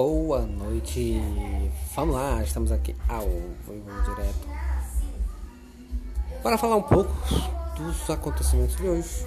Boa noite. Vamos lá, estamos aqui ao vivo direto para falar um pouco dos acontecimentos de hoje.